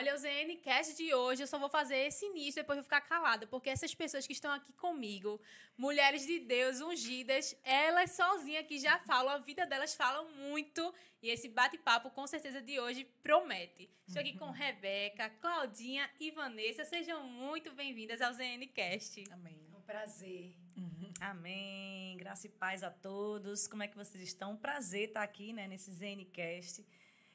Olha, o ZNCast de hoje, eu só vou fazer esse início, depois vou ficar calada, porque essas pessoas que estão aqui comigo, mulheres de Deus, ungidas, elas sozinhas aqui já falam, a vida delas falam muito, e esse bate-papo, com certeza, de hoje promete. Estou aqui com Rebeca, Claudinha e Vanessa, sejam muito bem-vindas ao ZNCast. Amém. É um prazer. Uhum. Amém. Graça e paz a todos. Como é que vocês estão? Prazer estar aqui, né, nesse ZNCast.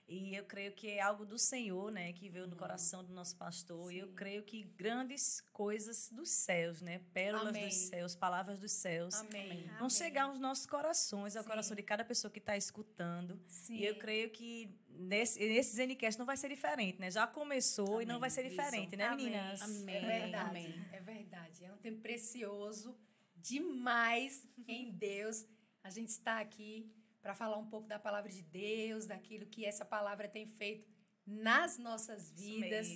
E eu creio que é algo do Senhor, né, que veio no uhum. coração do nosso pastor. Sim. E eu creio que grandes coisas dos céus, né, pérolas Amém. dos céus, palavras dos céus, Amém. vão Amém. chegar aos nossos corações, ao Sim. coração de cada pessoa que está escutando. Sim. E eu creio que nesse, nesse Zenicast não vai ser diferente, né? Já começou e não vai ser diferente, Isso. né, meninas? Amém. É verdade. É verdade. É um tempo precioso demais em Deus. A gente está aqui para falar um pouco da palavra de Deus, daquilo que essa palavra tem feito nas nossas vidas.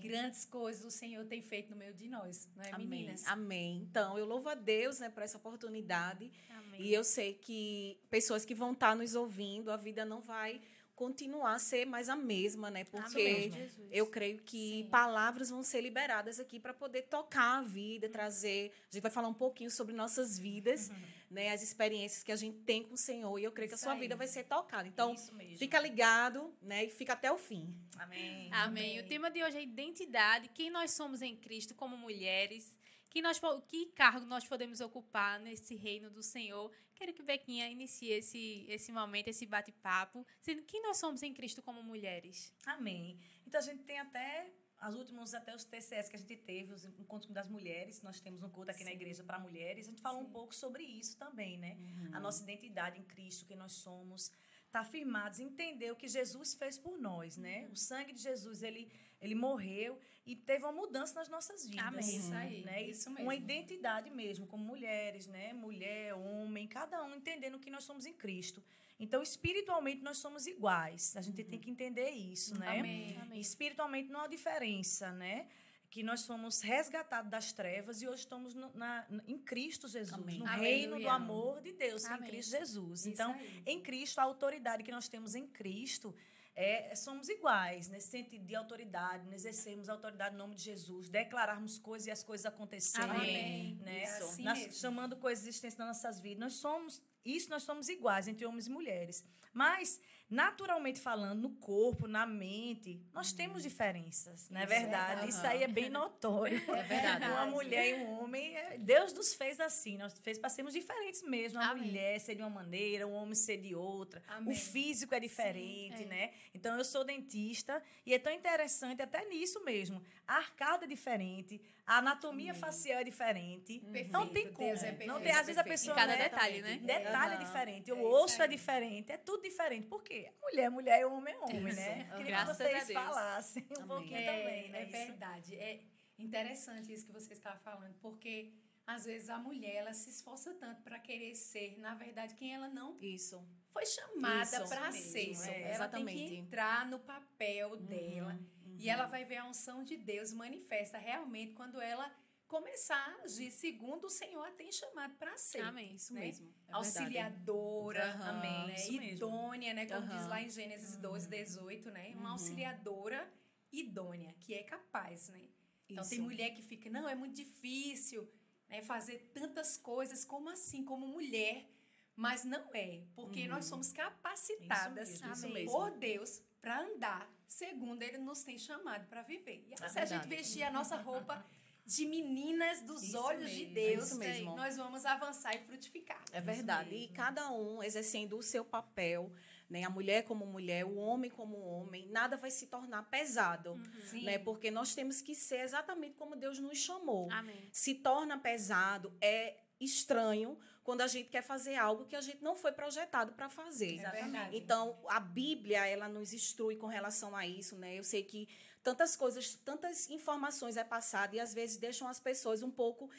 Grandes coisas o Senhor tem feito no meio de nós, não é, Amém. meninas? Amém. Então, eu louvo a Deus né, por essa oportunidade. Amém. E eu sei que pessoas que vão estar nos ouvindo, a vida não vai continuar a ser mais a mesma, né? Porque eu creio que Sim. palavras vão ser liberadas aqui para poder tocar a vida, trazer. A gente vai falar um pouquinho sobre nossas vidas, uhum. né? As experiências que a gente tem com o Senhor. E eu creio Isso que a sua aí. vida vai ser tocada. Então, fica ligado, né? E fica até o fim. Amém. Amém. Amém. O tema de hoje é identidade, quem nós somos em Cristo como mulheres que, nós, que cargo nós podemos ocupar nesse reino do Senhor. Quero que Bequinha inicie esse, esse momento, esse bate-papo, sendo quem nós somos em Cristo como mulheres. Amém. Então a gente tem até as últimas até os TCS que a gente teve, os encontros das mulheres, nós temos um culto aqui Sim. na igreja para mulheres, a gente falou Sim. um pouco sobre isso também, né? Uhum. A nossa identidade em Cristo, quem nós somos, tá firmados, entender o que Jesus fez por nós, né? Uhum. O sangue de Jesus, ele ele morreu e teve uma mudança nas nossas vidas. Amém. Isso aí. Né? Isso mesmo. Uma identidade mesmo, como mulheres, né? Mulher, homem, cada um entendendo que nós somos em Cristo. Então, espiritualmente, nós somos iguais. A gente uhum. tem que entender isso, né? Amém. Amém. Espiritualmente não há diferença, né? que nós fomos resgatados das trevas e hoje estamos no, na, em Cristo Jesus, Amém. no reino do amor de Deus, em Cristo Jesus. Isso então, aí. em Cristo, a autoridade que nós temos em Cristo é, somos iguais nesse sentido de autoridade, exercermos a autoridade no nome de Jesus, declararmos coisas e as coisas acontecerem. Amém. Né? Assim Nós, chamando coisas existentes nas nossas vidas. Nós somos, isso nós somos iguais entre homens e mulheres. Mas naturalmente falando, no corpo, na mente, nós temos diferenças, não é verdade? É, Isso aí é bem notório. É verdade. Uma mulher e um homem, é, Deus nos fez assim, nós fez para sermos diferentes mesmo. Uma Amém. mulher ser de uma maneira, um homem ser de outra. Amém. O físico é diferente, Sim, é. né? Então eu sou dentista e é tão interessante até nisso mesmo. A arcada é diferente, a anatomia Amém. facial é diferente. Perfeito. Não tem como. Deus é perfeito. Não tem, às vezes a pessoa. Em cada né, detalhe, né? Detalhe uhum. é diferente. O osso é diferente. É tudo diferente. Por quê? Mulher é mulher e homem é homem, né? Queria Graças que vocês falassem um Amém. pouquinho é, também, né? É verdade. É interessante isso que você está falando, porque às vezes a mulher ela se esforça tanto para querer ser, na verdade, quem ela não isso foi chamada para ser. Isso, é, ela exatamente. tem que entrar no papel uhum, dela uhum. E ela vai ver a unção de Deus manifesta realmente quando ela começar a agir segundo o Senhor a tem chamado para ser. Amém, isso né? mesmo. É auxiliadora, uhum, amém, né? idônea, né? Como uhum. diz lá em Gênesis 12, 18, né? Uma uhum. auxiliadora idônea, que é capaz, né? Então isso. tem mulher que fica, não, é muito difícil né, fazer tantas coisas, como assim, como mulher. Mas não é, porque nós uhum. somos capacitadas isso mesmo, isso por Deus para andar segundo Ele nos tem chamado para viver. E é se a gente vestir a nossa roupa de meninas dos isso olhos mesmo, de Deus, mesmo. nós vamos avançar e frutificar. É verdade. E cada um exercendo o seu papel, né? A mulher como mulher, o homem como homem, nada vai se tornar pesado, uhum. né? Porque nós temos que ser exatamente como Deus nos chamou. Amém. Se torna pesado, é estranho quando a gente quer fazer algo que a gente não foi projetado para fazer. Exatamente. Então, a Bíblia, ela nos instrui com relação a isso, né? Eu sei que tantas coisas, tantas informações é passada e às vezes deixam as pessoas um pouco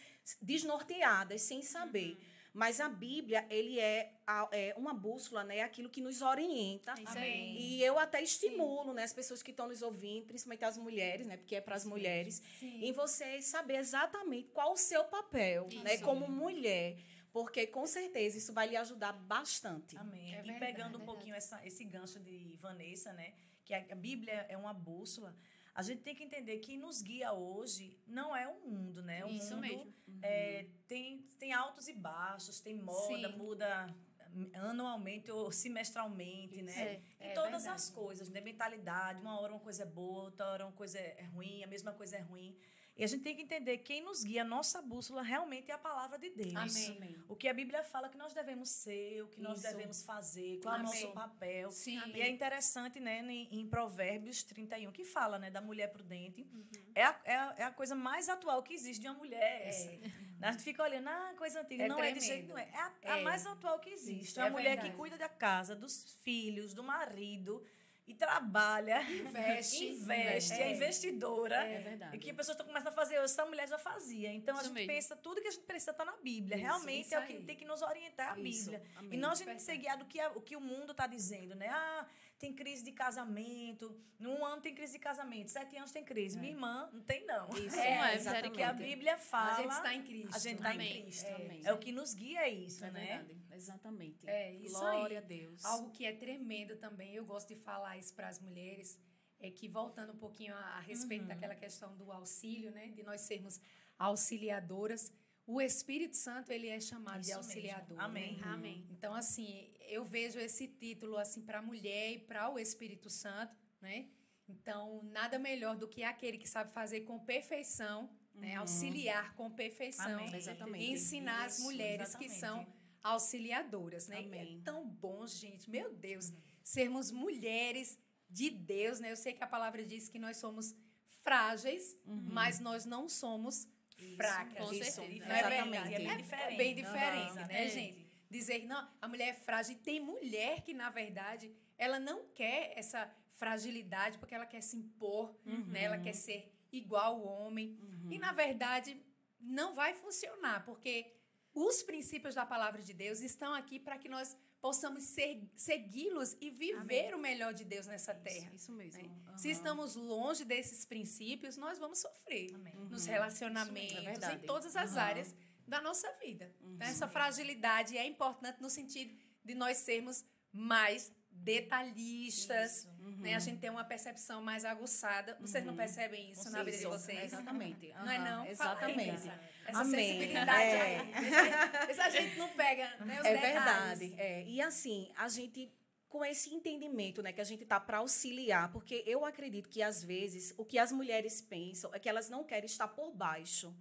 desnorteadas, sem saber. Uhum. Mas a Bíblia, ele é, é, uma bússola, né? Aquilo que nos orienta. Amém. E eu até estimulo, né, as pessoas que estão nos ouvindo, principalmente as mulheres, né? Porque é para as mulheres, Sim. em você saber exatamente qual o seu papel, isso. né, como mulher. Porque com certeza isso vai lhe ajudar bastante. Amém. É e pegando um pouquinho essa, esse gancho de Vanessa, né? Que a Bíblia é uma bússola a gente tem que entender que nos guia hoje não é o mundo, né? O Isso mundo mesmo. é, tem, tem altos e baixos, tem moda, Sim. muda anualmente ou semestralmente, né? É, e é todas as coisas, né? Mentalidade, uma hora uma coisa é boa, outra hora uma coisa é ruim, a mesma coisa é ruim. E a gente tem que entender quem nos guia, a nossa bússola realmente é a palavra de Deus. Amém. O que a Bíblia fala que nós devemos ser, o que nós Isso. devemos fazer, qual é o Amém. nosso papel. Sim. E é interessante, né, em, em Provérbios 31, que fala, né, da mulher prudente. Uhum. É, a, é, a, é a coisa mais atual que existe de uma mulher. essa. A gente fica olhando, ah, coisa antiga. É não é de tremendo. jeito não é. É a, a É. mais atual que existe. Isso, é uma é mulher verdade. que cuida da casa, dos filhos, do marido e trabalha, Investe. investe, é, É. investidora. É verdade. E que a pessoa está começando a fazer essa mulher já fazia. Então a Isso gente mesmo. pensa, tudo que a gente precisa está na Bíblia. Isso, Realmente isso é o que tem que nos orientar a Bíblia. amém. E não a gente Verdade. ser guiado o que, a- o que o mundo está dizendo, né? Ah, tem crise de casamento. Num ano tem crise de casamento, sete anos tem crise. Minha irmã, não tem não. Isso, É, é, exatamente. Porque a Bíblia fala. A gente está em Cristo. A gente está em. Cristo. Amém. É o que nos guia é isso, É né? verdade, exatamente. É, isso Glória aí. a Deus. Algo que é tremendo também, eu gosto de falar isso para as mulheres, é que voltando um pouquinho a, a respeito daquela questão do auxílio, né, de nós sermos auxiliadoras, o Espírito Santo ele é chamado de Isso mesmo. auxiliador. né? Amém. Amém. Então assim, eu vejo esse título assim para a mulher e para o Espírito Santo, né? Então, nada melhor do que aquele que sabe fazer com perfeição, né? auxiliar com perfeição Amém. Exatamente. e ensinar as Isso, mulheres que são exatamente. Auxiliadoras, né? Amém. É tão bom, gente, meu Deus, sermos mulheres de Deus, né? Eu sei que a palavra diz que nós somos frágeis, mas nós não somos fracas. com Isso, certeza. Não é verdade? é bem É diferente. bem diferente, Aham, né, é. gente? Dizer, não, a mulher é frágil. Tem mulher que, na verdade, ela não quer essa fragilidade porque ela quer se impor, né? Ela quer ser igual ao homem. E, na verdade, não vai funcionar, porque os princípios da palavra de Deus estão aqui para que nós possamos segui-los e viver o melhor de Deus nessa terra. Isso mesmo. né? Aham. Se estamos longe desses princípios, nós vamos sofrer Amém. nos Uhum. relacionamentos, Isso é em todas as Uhum. áreas da nossa vida. Então, Essa fragilidade é importante no sentido de nós sermos mais detalhistas, né? A gente tem uma percepção mais aguçada. Vocês não percebem isso na vida de vocês? Exatamente. Não é não? Fala Exatamente. essa, essa Amém. sensibilidade É. aí. Essa, essa gente não pega né, os É detalhes. verdade. É. E assim, a gente com esse entendimento, né, que a gente tá para auxiliar, porque eu acredito que às vezes o que as mulheres pensam é que elas não querem estar por baixo,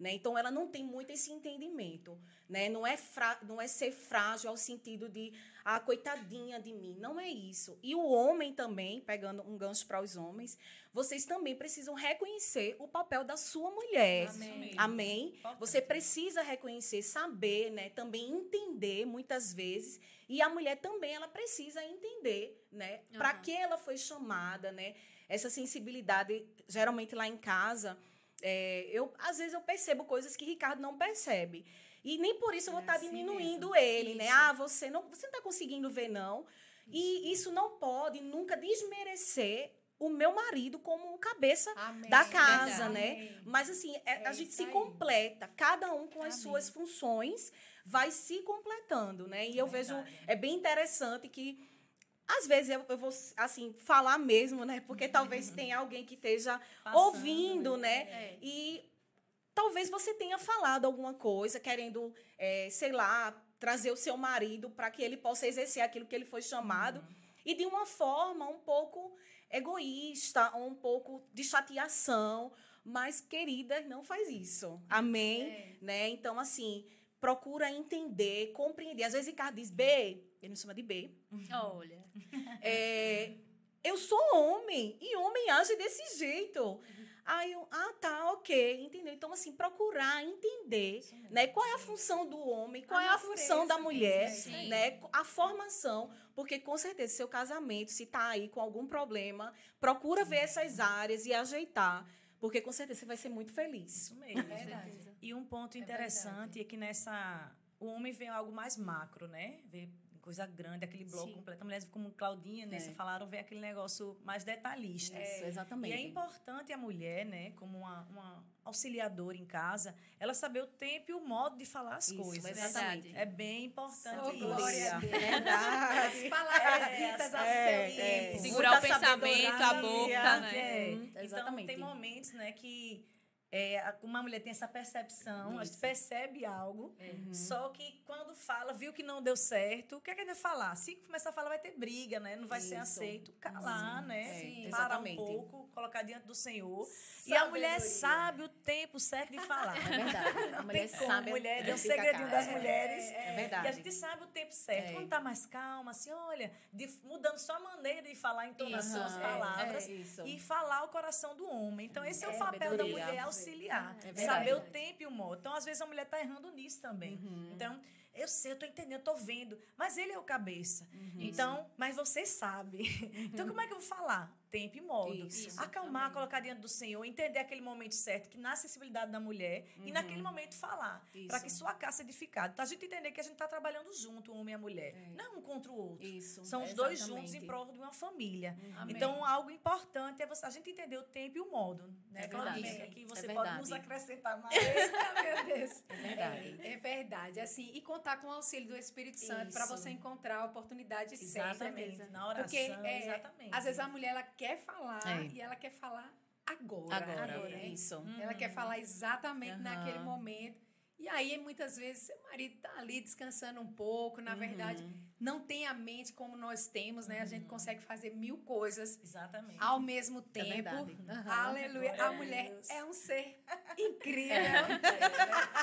né? Então ela não tem muito esse entendimento, né? Não é fra não é ser frágil ao sentido de ah, coitadinha de mim, não é isso. E o homem também, pegando um gancho para os homens, vocês também precisam reconhecer o papel da sua mulher. Amém. Amém? Você precisa reconhecer, saber, né? Também entender muitas vezes. E a mulher também ela precisa entender, né? Para Aham. que ela foi chamada, né? Essa sensibilidade, geralmente lá em casa, é, eu às vezes eu percebo coisas que Ricardo não percebe. E nem por isso eu vou É estar assim diminuindo mesmo. ele, né? Isso. Ah, você não, você não está conseguindo ver não. E isso não pode nunca desmerecer o meu marido como cabeça Amém. da casa, Verdade. né? Mas assim, é- É a gente se aí. completa, cada um com as Amém. suas funções vai se completando, né? E eu vejo, é bem interessante que às vezes eu, eu vou assim falar mesmo, né? Porque talvez tenha alguém que esteja Passando, ouvindo, né? É. E talvez você tenha falado alguma coisa, querendo, é, sei lá, trazer o seu marido para que ele possa exercer aquilo que ele foi chamado. E de uma forma um pouco egoísta, um pouco de chateação. Mas, querida, não faz isso. Amém? É. Né? Então, assim, procura entender, compreender. Às vezes, Ricardo diz, B, ele me chama de B. Olha. É, eu sou homem e homem age desse jeito. Aí eu, ah, tá, ok, entendeu? Então, assim, procurar entender, né? Qual é a função do homem, qual A é a função da mulher, mesmo, é aí. né? A formação, porque com certeza seu casamento, se tá aí com algum problema, procura ver essas áreas e ajeitar, porque com certeza você vai ser muito feliz. Isso mesmo. É verdade. E um ponto É interessante é, que nessa. O homem vê algo mais macro, né? Vê coisa grande, aquele bloco Sim. completo. Mulheres como Claudinha, né? É. Você falaram, ver aquele negócio mais detalhista. Isso, E exatamente. é importante a mulher, né, como uma, uma auxiliadora em casa, ela saber o tempo e o modo de falar as Isso, coisas. exatamente. É bem importante Oh, isso. glória a Deus. Verdade. As palavras É, ditas a é, seu é. tempo. Segurar Muita o pensamento, a boca, né? É. Hum, Então, exatamente. tem momentos, né, que é, uma mulher tem essa percepção, a gente Isso. percebe algo, Uhum. só que quando fala, viu que não deu certo, o que é que a gente vai falar? Se começar a falar, vai ter briga, né? Não vai ser Isso. aceito. Calar, Sim. né? É, Sim. Parar um exatamente. pouco, colocar diante do Senhor. E a mulher Sabedoria. sabe o tempo certo de falar. É verdade. A mulher tem como, sabe. mulher, é um segredinho das mulheres. É E verdade. a gente sabe o tempo certo. É. Quando tá mais calma, assim, olha, de- mudando só a maneira de falar, a entonação, as palavras. é. E falar o coração do homem. Então, esse é, o É, papel da sabedoria. mulher, auxiliar. É saber o tempo e o modo. Então, às vezes, a mulher tá errando nisso também. Uhum. Então, eu sei, eu tô entendendo, eu tô vendo. Mas ele é o cabeça. Uhum. Então, mas você sabe. Então, como é que eu vou falar? Tempo e modo. Isso. Acalmar, colocar diante do Senhor, entender aquele momento certo, que na sensibilidade da mulher, e naquele momento falar. Uhum. Para que sua casa seja edificada. Então, a gente entender que a gente está trabalhando junto, o homem e a mulher. É. Não um contra o outro. Isso. São os dois exatamente. juntos em prol de uma família. Amém. Então, algo importante é você, a gente entender o tempo e o modo. Né, É verdade. Aqui você É pode nos acrescentar mais. Ah. É verdade. É, é verdade. Assim, e contar com o auxílio do Espírito Santo para você encontrar a oportunidade certa. Exatamente. Na oração, Porque é, exatamente. às vezes a mulher ela quer falar É. e ela quer falar agora. Agora, né? isso. Ela quer falar exatamente Aham. naquele momento. E aí, muitas vezes, marido tá ali descansando um pouco. Na verdade, Uhum. não tem a mente como nós temos, né? A gente consegue fazer mil coisas Exatamente. ao mesmo tempo. verdade. Aham. Aleluia. Glória A a mulher Deus. é um ser incrível.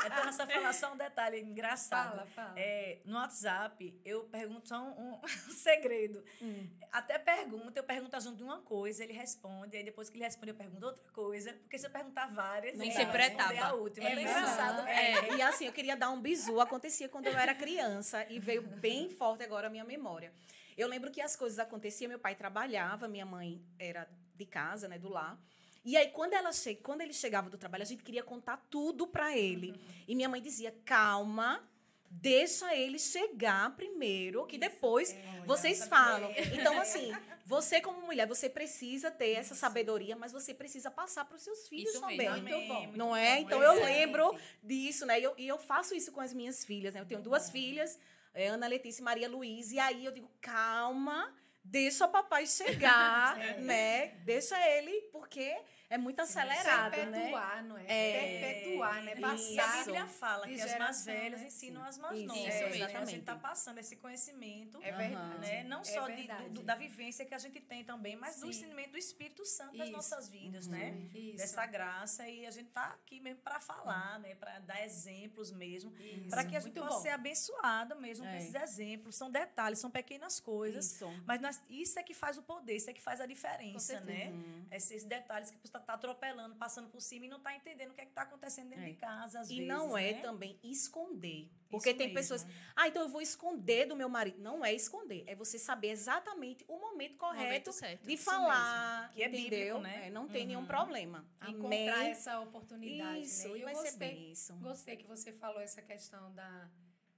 Então, essa falar só um detalhe engraçado. Fala, fala. É, no WhatsApp, eu pergunto só um, um segredo. Hum. Até pergunta, eu pergunto junto de uma coisa, ele responde, aí depois que ele responde, eu pergunto outra coisa. Porque se eu perguntar várias, Nem ele sempre a última. É É, verdade. engraçado. É, e assim, eu queria dar um Acontecia quando eu era criança e veio bem forte agora a minha memória. Eu lembro que as coisas aconteciam, meu pai trabalhava, minha mãe era de casa, né, do lar. E aí, quando, ela che quando ele chegava do trabalho, a gente queria contar tudo para ele. E minha mãe dizia: calma, deixa ele chegar primeiro, que depois vocês falam. Então, assim, você como mulher, você precisa ter essa sabedoria, mas você precisa passar para os seus filhos Isso também. mesmo. Muito bom. muito Não é? bom, Então eu lembro disso, né? E eu, e eu faço isso com as minhas filhas, né? Eu tenho duas filhas, é, Ana Letícia e Maria Luísa, e aí eu digo, calma, deixa o papai chegar, né? Deixa ele, porque é muito acelerado, né? Perpetuar, não é? É. Perpetuar, né? E Passar. a Bíblia fala de que as mais velhas né? ensinam as mais Isso, novas. isso né? mesmo. A gente Exatamente. está passando esse conhecimento. É verdade. né? Não É só de- verdade. do- do- da vivência que a gente tem também, mas do Sim. ensinamento do Espírito Santo nas Isso. nossas vidas, né? Isso. Dessa graça. E a gente está aqui mesmo para falar, né? Para dar exemplos mesmo. Isso. Para que a gente Muito possa bom. ser abençoado mesmo com É. esses exemplos. São detalhes, são pequenas coisas. Isso. Mas nós- isso é que faz o poder, isso é que faz a diferença, né? Uhum. Esses detalhes que você está atropelando, passando por cima e não está entendendo o que é que está acontecendo dentro É. de casa, às E vezes. não é né? também esconder. Porque Isso tem mesmo. pessoas, ah, então eu vou esconder do meu marido. Não é esconder, é você saber exatamente o momento correto momento de falar. Que é entendeu? bíblico, né? É, não tem nenhum Uhum. problema. Encontrar Amém. essa oportunidade. Isso, né? e eu vai gostei, ser bem isso. Gostei que você falou essa questão da,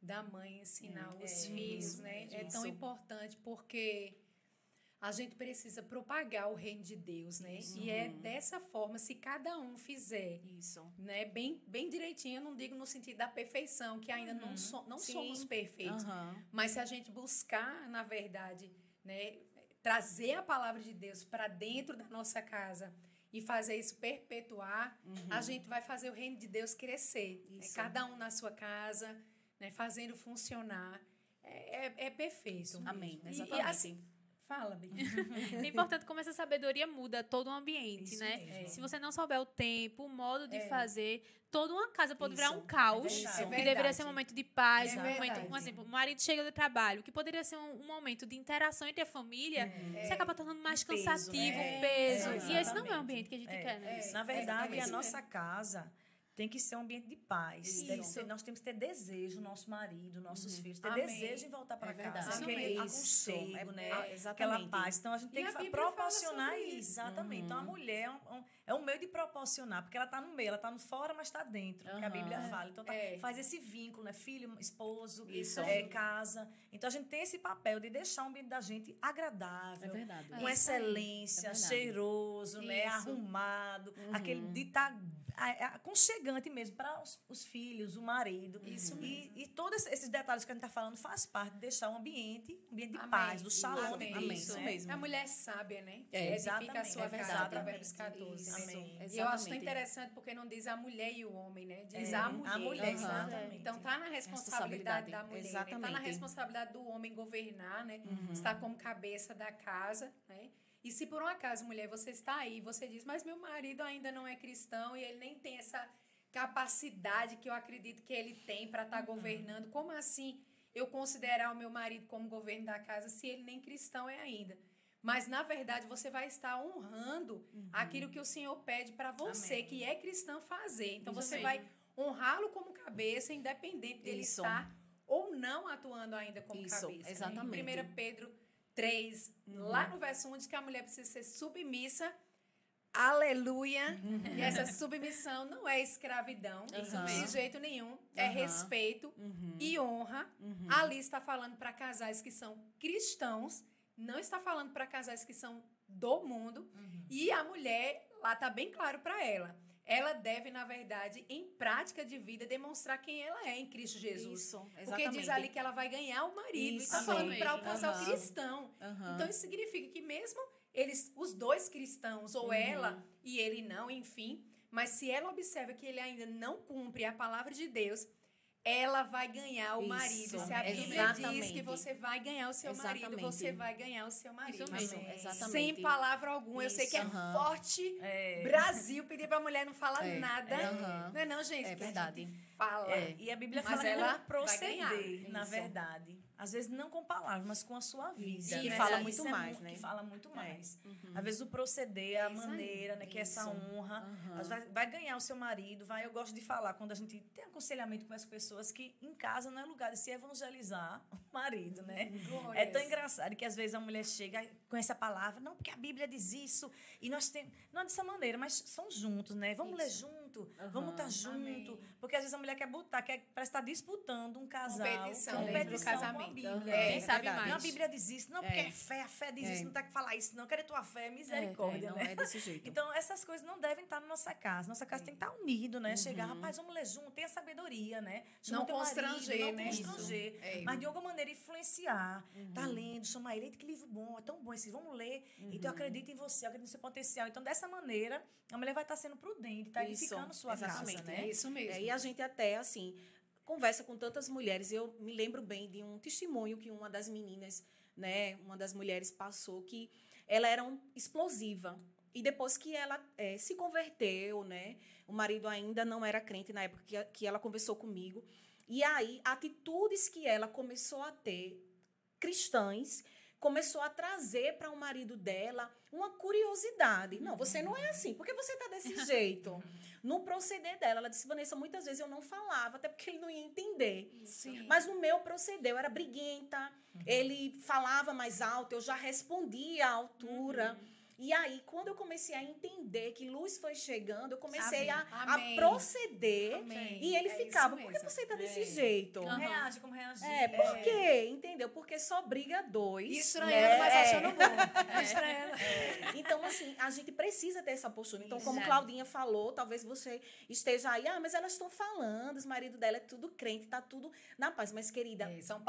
da mãe ensinar Hum, os é, filhos, né? É tão importante porque a gente precisa propagar o reino de Deus, né? E é Uhum. dessa forma, se cada um fizer Isso. né, bem, bem direitinho, eu não digo no sentido da perfeição, que ainda não, so, não Uhum. Sim. somos perfeitos. Aham. Mas se a gente buscar, na verdade, né, trazer a palavra de Deus para dentro da nossa casa e fazer isso perpetuar, a gente vai fazer o reino de Deus crescer. né? Isso. Cada um na sua casa, né, fazendo funcionar. É, é, é perfeito. Amém. E- e Exatamente. assim- Fala, Bia. É importante como essa sabedoria muda todo o ambiente, Isso né? mesmo. Se você não souber o tempo, o modo de É. fazer, toda uma casa pode virar Isso, um caos. é que É deveria ser um momento de paz, É um momento, um verdade. exemplo, o marido chega do trabalho, que poderia ser um, um momento de interação entre a família, É. você acaba tornando mais peso, cansativo, né? um peso. É, e esse não é o ambiente que a gente É. quer, né? É. Na verdade, é a nossa casa tem que ser um ambiente de paz. Isso. Nós temos que ter desejo, nosso marido, nossos filhos, ter Amém. desejo em voltar para É casa. Aquele aconchego, É- né? é, exatamente. Aquela paz. Então a gente tem E que proporcionar isso. isso. Exatamente. Então a mulher é um, um- é um meio de proporcionar, porque ela está no meio, ela está no fora, mas está dentro, que a. Bíblia fala. Então tá- É. faz esse vínculo, né? Filho, esposo, Isso. é, casa. Então a gente tem esse papel de deixar o ambiente da gente agradável. É verdade. Com excelência, É cheiroso, né? Isso. Arrumado, Uhum. aquele de estar aconchegante mesmo para os, os filhos, o marido. Isso E, e todos esses detalhes que a gente está falando faz parte de deixar o ambiente, um ambiente de Amém. paz, do shalom Amém. de Cristo, Isso né? mesmo. É a mulher sábia, né? É, Edifica a exatamente, sua é casa, verdade. Provérbios 14. Isso. né? Amém. E eu acho tão interessante porque não diz a mulher e o homem, né? Diz É, a mulher. A mulher, exatamente. Então tá na responsabilidade Responsabilidade. da mulher, né? Exatamente. tá na responsabilidade do homem governar, né? Estar como cabeça da casa, né? E se por um acaso, mulher, você está aí, você diz, mas meu marido ainda não é cristão e ele nem tem essa capacidade que eu acredito que ele tem para estar governando, como assim eu considerar o meu marido como governo da casa se ele nem cristão é ainda? Mas na verdade você vai estar honrando aquilo que o Senhor pede para você Amém. que é cristão fazer. Então Isso você mesmo. vai honrá-lo como cabeça, independente dele Isso. estar ou não atuando ainda como Isso, cabeça. né? exatamente. Em 1 Pedro 3, lá no verso 1, diz que a mulher precisa ser submissa. Aleluia! E essa submissão não é escravidão, Uhum. de jeito nenhum. É Uhum. respeito Uhum. e honra. Uhum. Ali está falando para casais que são cristãos, não está falando para casais que são do mundo. E a mulher, lá está bem claro para ela. Ela deve, na verdade, em prática de vida, demonstrar quem ela é em Cristo Jesus. Isso, Porque exatamente. diz ali que ela vai ganhar o marido. Isso e está falando para o casal Aham. cristão. Aham. Então, isso significa que mesmo eles, os dois cristãos, ou Uhum. ela e ele não, enfim, mas se ela observa que ele ainda não cumpre a palavra de Deus, ela vai ganhar o Isso, marido. Se a Bíblia diz que você vai ganhar o seu marido, Exatamente. você vai ganhar o seu marido. Isso mesmo, exatamente. Sem palavra alguma. Eu sei que é forte. É. Brasil, pedir pra mulher não falar É, nada. aham. Não é não, gente? É que verdade. gente fala. É, e a Bíblia Mas fala ela como proceder, vai ganhar. na Isso. verdade. Às vezes não com palavras, mas com a sua vida. Que né? fala Isso muito é mais, mu- né? Que fala muito É. mais. Uhum. Às vezes o proceder, a É isso aí. maneira, né? Que é essa Isso. honra. Às vezes Vai ganhar o seu marido, vai. Eu gosto de falar quando a gente tem aconselhamento com as pessoas que em casa não é lugar de se evangelizar o marido, né? Glórias. É tão engraçado que às vezes a mulher chega com essa palavra, não, porque a Bíblia diz isso, e nós temos. Não é dessa maneira, mas são juntos, né? Vamos ler junto, vamos estar junto. Amém. Porque às vezes a mulher quer botar, quer, parece estar disputando um casal. Competição dentro do a casamento. Bíblia. Aham. É, Quem sabe verdade. Não, a mais. Bíblia diz isso, não, porque É. é fé, a fé diz É. isso, não tem que falar isso, não. Querer tua fé, é É, misericórdia, é, não né? é desse jeito. Então, essas coisas não devem estar na nossa casa. Nossa casa tem que estar unido, né? Chegar, Uhum. rapaz, vamos ler junto, tenha sabedoria, né? Não teu marido, constranger, não né? constranger. É. Mas de alguma maneira influenciar. Tá Uhum. lendo, chamar ele, "Eita, que livro bom, é tão bom esse, vamos ler. Então, Uhum. eu acredito em você, eu acredito no seu potencial. Então, dessa maneira, a mulher vai estar sendo prudente, tá Isso, edificando sua exatamente. casa, É né? isso mesmo. É, e a gente até, assim, conversa com tantas mulheres. Eu me lembro bem de um testemunho que uma das meninas, né, uma das mulheres passou, que ela era um, explosiva. E depois que ela eh, se converteu, né, o marido ainda não era crente na época que, que ela conversou comigo. E aí, atitudes que ela começou a ter, cristãs, começou a trazer para o marido dela uma curiosidade. Não, você não é assim. Por que você está desse jeito? No proceder dela, ela disse, Vanessa, muitas vezes eu não falava, até porque ele não ia entender. Sim. Mas no meu proceder, eu era briguenta, ele falava mais alto, eu já respondia à altura. E aí, quando eu comecei a entender que luz foi chegando, eu comecei a, a proceder. Amém. E ele É ficava, por que você tá desse É. jeito? Como reage, como reagir. É, por quê? Entendeu? Porque só briga dois. Estranhando, né? mas É. achando bom. Estranhando. Então, assim, a gente precisa ter essa postura. Então, como. Claudinha falou, talvez você esteja aí, ah, mas elas estão falando, os maridos dela é tudo crente, tá tudo na paz. Mas, querida, É, são é,